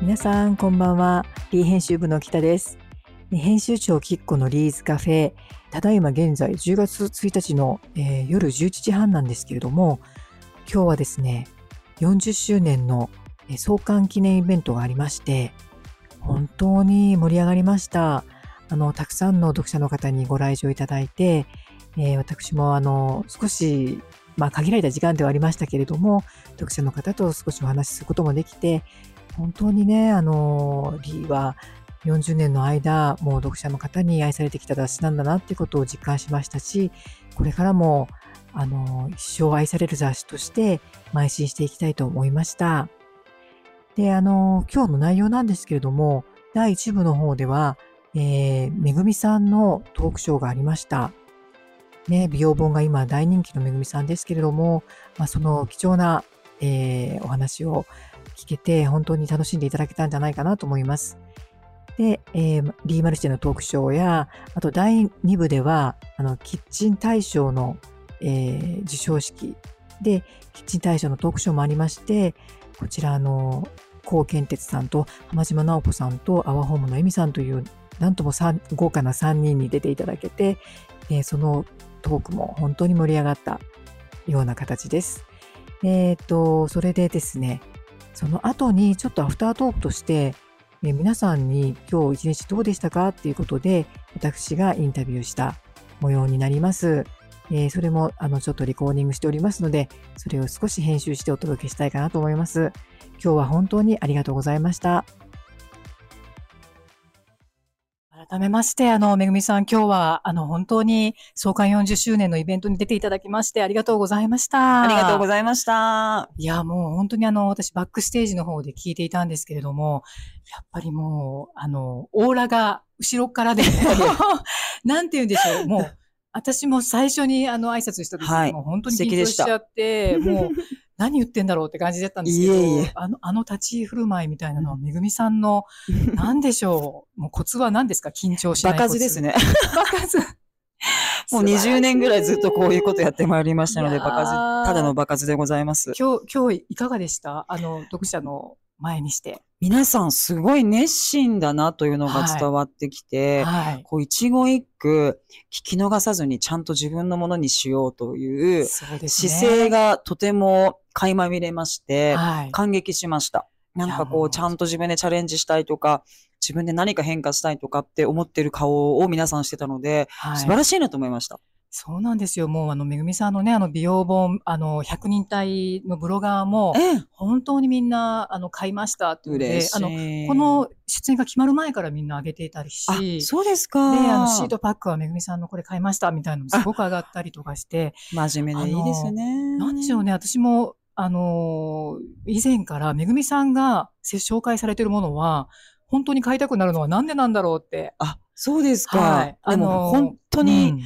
皆さんこんばんは。リー編集部の北です。編集長きっこのリーズカフェ。ただいま現在10月1日の、えー夜11時半なんですけれども、今日はですね、40周年の創刊記念イベントがありまして、本当に盛り上がりました。あの、たくさんの読者の方にご来場いただいて、えー私もあの、少し、まあ限られた時間ではありましたけれども、読者の方と少しお話しすることもできて、本当にね、あの、リーは40年の間、もう読者の方に愛されてきた雑誌なんだなっていうことを実感しましたし、これからも、あの、一生愛される雑誌として邁進していきたいと思いました。で、あの、今日の内容なんですけれども、第1部の方では、えー、めぐみさんのトークショーがありました。ね、美容本が今大人気のめぐみさんですけれども、まあ、その貴重な、えーお話を聞けて、本当に楽しんでいただけたんじゃないかなと思います。で、えーリーマルシェのトークショーや、あと第2部では、あの、キッチン大賞の、えー授賞式で、キッチン大賞のトークショーもありまして、こちら、あの、高健哲さんと浜島直子さんとアワホームのエミさんという、なんとも豪華な3人に出ていただけて、えーそのトークも本当に盛り上がったような形です。えっ、と、それでですね、その後にちょっとアフタートークとして、え皆さんに今日一日どうでしたか？っていうことで、私がインタビューした模様になります。えそれも、あの、ちょっとリコーディングしておりますので、それを少し編集してお届けしたいかなと思います。今日は本当にありがとうございました。改めまして、あの、めぐみさん、今日は、あの、本当に創刊40周年のイベントに出ていただきまして、ありがとうございました。ありがとうございました。いや、もう本当にあの、私バックステージの方で聞いていたんですけれども、やっぱりもう、あの、オーラが後ろからで、なんて言うんでしょう、もう、私も最初にあの挨拶した時、はいもう本当に緊張したちゃって、もう、何言ってんだろうって感じだったんですけど、いえいえあの、あの立ち居振る舞いみたいなのは、めぐみさんの、なんでしょう、もうコツは何ですか？緊張しない場コツ。数ですね。場数。もう20年ぐらいずっとこういうことやってまいりましたので、いやー場数、ただの場数でございます。今日、今日いかがでした？あの、読者の前にして。皆さんすごい熱心だなというのが伝わってきて、はい。こう一語一句聞き逃さずにちゃんと自分のものにしようという。姿勢がとても垣間見れまして、はい。感激しました。なんかこう、ちゃんと自分でチャレンジしたいとか、自分で何か変化したいとかって思ってる顔を皆さんしてたので、はい素晴らしいなと思いました。そうなんですよ。もう、あの、めぐみさんのね、あの、美容本、あの、100人隊のブロガーも、ええ、本当にみんな、あの、買いましたっていうの。あの、この出演が決まる前からみんな上げていたりし、そうですか。あの、シートパックはめぐみさんのこれ買いましたみたいなのもすごく上がったりとかして、真面目でいいですね。なんでしょうね、私も、あのー以前からめぐみさんがせ紹介されてるものは、本当に買いたくなるのはなんでなんだろうって。あ、そうですか。はい。であの本当うに、ん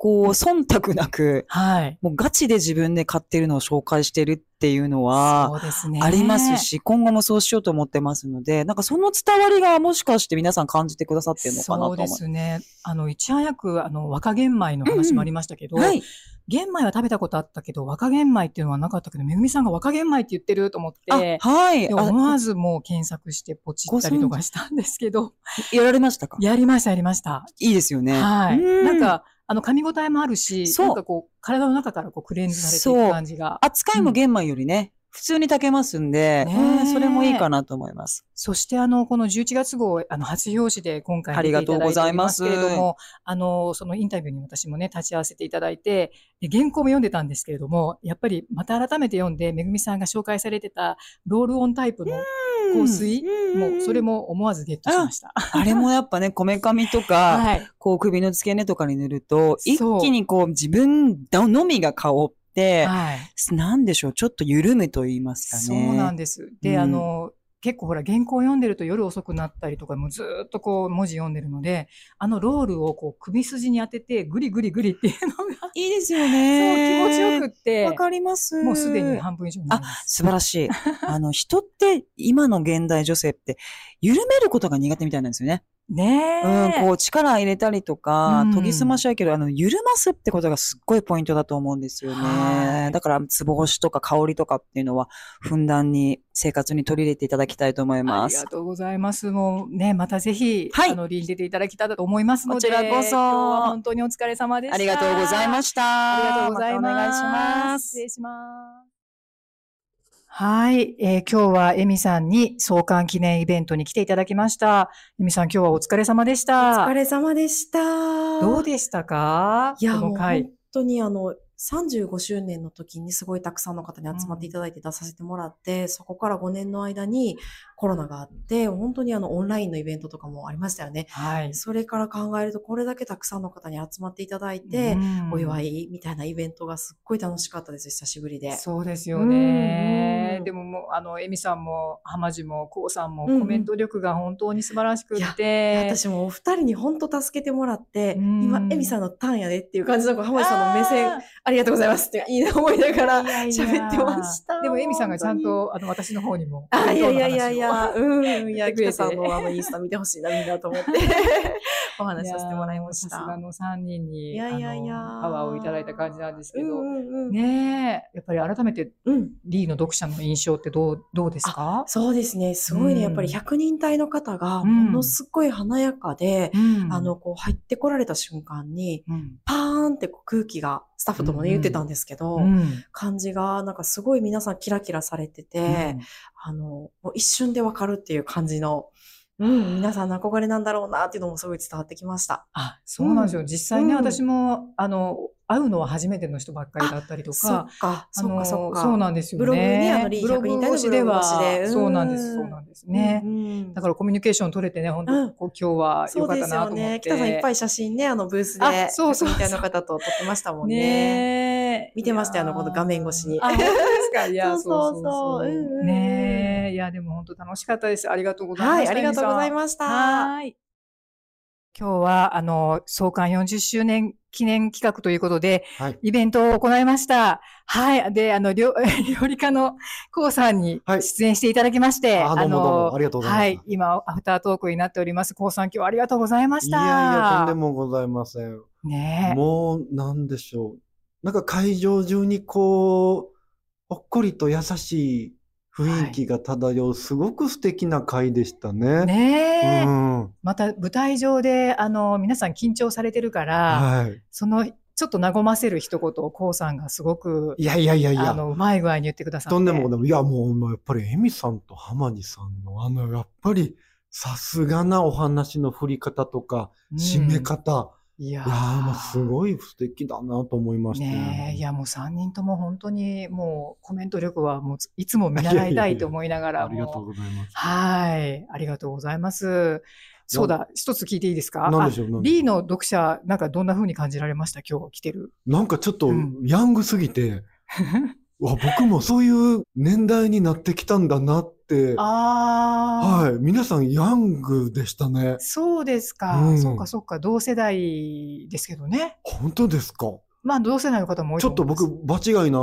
こう、忖度なく、はい。もうガチで自分で買ってるのを紹介してるっていうのは、そうですね。あります。し、今後もそうしようと思ってますので、なんかその伝わりがもしかして皆さん感じてくださってるのかなと思そうですね。あの、いち早く、あの、若玄米の話もありましたけど、はい。玄米は食べたことあったけど、若玄米っていうのはなかったけど、めぐみさんが若玄米って言ってると思って、あ、はい。思わずもう検索してポチったりとか？したんですけど、やられましたか？やりました、やりました。いいですよね。はい。うんなんか、あの、噛み応えもあるし、そう。なんかこう、体の中からこう、クレンズされていそう。く感じが。扱いも玄米よりね、普通に炊けますんで、それもいいかなと思います。そして、あの、この11月号、あの、初表紙で今回ありがとうございますけれども、あの、そのインタビューに私もね、立ち会わせていただいて、で原稿も読んでたんですけれども、やっぱりまた改めて読んで、めぐみさんが紹介されてたロールオンタイプの香水、うんもうそれも思わずゲットしました。あれもやっぱね、こめかみとか、はい。こう首の付け根とかに塗ると、一気にこう自分のみが香って、はい。なんでしょう、ちょっと緩むと言いますかね。そうなんです。で、うんあの、結構ほら、原稿読んでると夜遅くなったりとか、もうずーっとこう文字読んでるので、あのロールをこう首筋に当てて、グリグリグリっていうのが、いいですよそうね。気持ちよくってわ、かります。もうすでに半分以上になります。素晴らしい。あの、人って、今の現代女性って、緩めることが苦手みたいなんですよね。ねえ。うん、こう力入れたりとか、うん研ぎ澄ましはいいけど、あの、緩ますってことがすっごいポイントだと思うんですよはい。ねだから、つぼ押しとか香りとかっていうのは、ふんだんに生活に取り入れていただきたいと思いあますりが。とうございます。もうね、またぜひ、はいあの、リーに出ていただきたいと思いますので、こちらこそ本当にお疲れ様でした。ありがとうございましした。ありがとうございます。またお願いします失。礼します。はい、えー今日はエミさんに創刊記念イベントに来ていただきました。エミさん今日はお疲れ様でした。お疲れ様でした。どうでしたか？いや、もう本。当にあの、35周年の時にすごいたくさんの方に集まっていただいて出させてもらって、そこから5年の間にコロナがあって、本当にあの、オンラインのイベントとかもありましたよね。はい。それから考えると、これだけたくさんの方に集まっていただいて、うんお祝いみたいなイベントがすっごい楽しかったです、久しぶりで。そうですようんねう。んでももう、あの、エミさんも、浜地も、こうさんも、うんうんコメント力が本当に素晴らしくっいやて。私もお二人に本当助けてもらって、うん今、エミさんのターンやでっていう感じの、浜地さんの目線、あありがとうございますって、いいな思いながら喋ってました。でも、エミさんがちゃん本と、あの、私の方にも。あ、いやいやいやいや、うん、いや、言ってくれて北さんのあのインスタ見てほしいな、みんなと思って、お話しさせてもらいましやーさすがた。の3人に、いやいやいやパワーをいただいた感じなんですけど。ねえ、やっぱり改めて、うん。リーの読者の印象ってどう、どうですか？そうですね。すごいね。やっぱり100人隊の方が、うんものすっごい華やかで、うんあの、こう入ってこられた瞬間に、うん。パーンってこう空気が、スタッフともね、うん言ってたんですけど、うん。感じが、なんかすごい皆さんキラキラされてて、あの、もう一瞬でわかるっていう感じの、うん、皆さんの憧れなんだろうなっていうのもすごい伝わってきました。あ、そうなんですよ。実際ね、うん私も、あの、会うのは初めての人ばっかりだったりとそかあのか、そっか。そうなんですよね。ブログにあのリーブログ100人隊の越しではそうなんです、そうなんですね。だからコミュニケーション取れてね、本当、うんこう今日は良かったなと。思って。北さんいっぱい写真ね、あのブースで、あそうそうみたいな方と撮ってましたもんね。見てましたよあのこの画面越しにあ、本当ですか？いや、そうそうそうねえ。いや、でも本当楽しかったです。ありがとうございました。はい、ありがとうございす。ました。はい。今日は、あの、創刊40周年記念企画ということで、はい。イベントを行いました。はい。で、あの、料 料理家のコウさんにはい出演していただきまして、あどうもどうもありがとうございますはい。今、アフタートークになっております。コウさん、今日はありがとうございましいた。やいや、とんでもございません。ねえ。もう、なんでしょう。なんか会場中にこう、ほっこりと優しい雰囲気が漂う、すごく素敵な会でしたね。ねえ。うん。また舞台上で、あの、皆さん緊張されてるから、はい。その、ちょっと和ませる一言をコウさんがすごく、いやいやいやいや。あの、うまい具合に言ってくださって。とんでもござい。いや、もう、やっぱり、エミさんと浜地さんの、あの、やっぱり、さすがなお話の振り方とか、うん締め方。いやいやー、もうすごい素敵だなと思いましたよねえ、いやもう3人とも本当にもうコメント力はもういつも見習いたいと思いながらありがとう。ございます。はい。ありがとうございます。そうだ、一つ聞いていいですか？なんでしょうあなんでしょうリーの読者、なんかどんな風に感じられました？今日来てる。なんかちょっとうんヤングすぎて、わ僕もそういう年代になってきたんだなって、はい、皆さんヤングでしたね。そうですか。うんそっかそっか。同世代ですけどね。本当ですか？まあ同世代の方も多いちょっと僕、場違いな、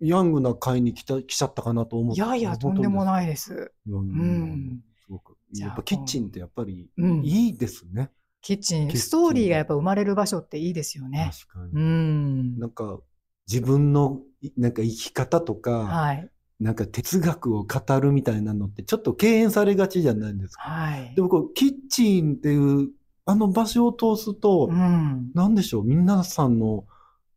ヤングな会に来た、来ちゃったかなと思って。いやいや、とんでもい。ないです。ううん。すごく。やっぱキッチンってやっぱりうんいいですね。キッチン、キッチンストーリーがやっぱ生まれる場所っていいですよね。確かうに。ん。なんか、自分の、いなんか生き方とか、はい。なんか哲学を語るみたいなのってちょっと敬遠されがちじゃないですか。はい。でもこう、キッチンっていう、あの場所を通すと、うん。なんでしょう、皆さんの、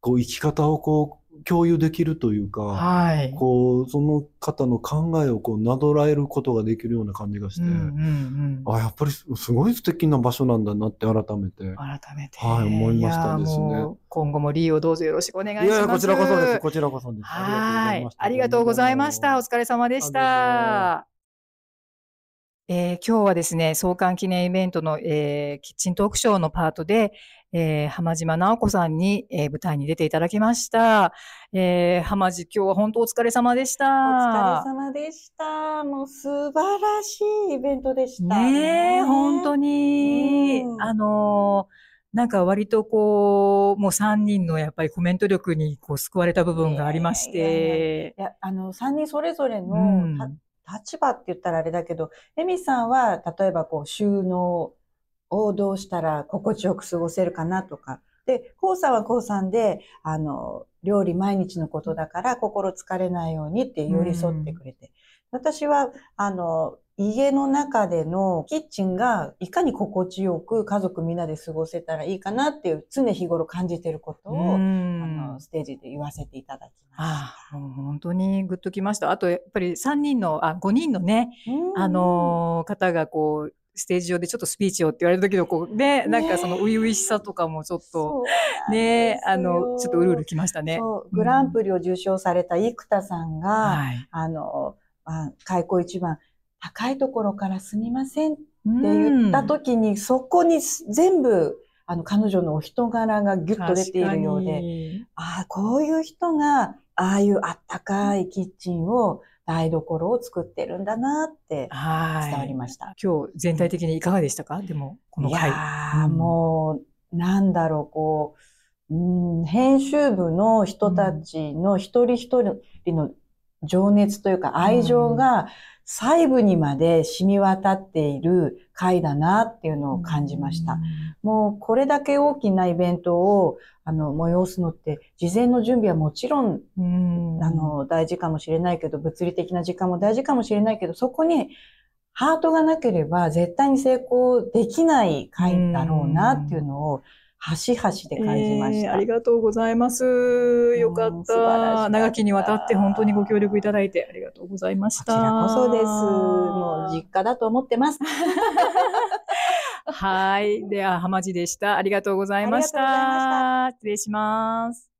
こう、生き方をこう、共有できるというか、はい。こう、その方の考えをこう、なぞらえることができるような感じがして、うんうんうん。あ、やっぱりすすごい素敵な場所なんだなって改めて。改めて。はい思いましたですね今後もリーをどうぞよろしくお願いします。こちらこそです。こちらこそです。はい。ありがとうございました。お疲れ様でしあた。えー今日はですね、創刊記念イベントの、えーキッチントークショーのパートで、えー浜島直子さんに、えー舞台に出ていただきました。えー浜地、今日は本当お疲れ様でした。お疲れ様でした。もう素晴らしいイベントでした。ねえ、本当に、うんあのーなんか割とこう、もう3人のやっぱりコメント力にこう救われた部分がありまして。いや、あの、3人それぞれうのんた立場って言ったらあれだけど、エミさんは、例えばこう、収納をどうしたら心地よく過ごせるかなとか。で、コウさんはコウさんで、あの、料理毎日のことだから心疲れないようにって寄り添ってくれて。私は、あの、家の中でのキッチンがいかに心地よく家族みんなで過ごせたらいいかなっていう常日頃感じてることを、うあんの、ステージで言わせていただきまあしあ、もう本当にグッときました。あと、やっぱり3人の、あ、5人のね、あ、のー方がこう、ステージ上でちょっとスピーチをって言われた時のこう、ね、なんかその初々しさとかもちょっと、ね、よあの、ちょっとうるうるきましたね。グランプリを受賞された生田さんが、はい。あの、あ開口一番、高いところからすみませんって言った時に、そこに全部、あの、彼女のお人柄がギュッと出ているようで、で。ああ、こういう人が、ああいうあったかいキッチンを、台所を作ってるんだなってはい。伝わりました。今日全体的にいかがでしたか？でも、このい回。やー、うんもう、なんだろう、こう、うん、編集部の人たちの一人一人の情熱というか愛情が細部にまで染み渡っている回だなっていうのを感じました。もうこれだけ大きなイベントをあの催すのって事前の準備はもちろんうん。あの、大事かもしれないけど、物理的な時間も大事かもしれないけど、そこにハートがなければ絶対に成功できない回だろうなっていうのを、端々で感じました。えーありがとうございます。よかった。長きにわたって本当にご協力いただいてありがとうございました。こちらこそです。もう実家だと思ってます。はい。では、浜地でした。ありがとうございました。ありがとうございま失礼します。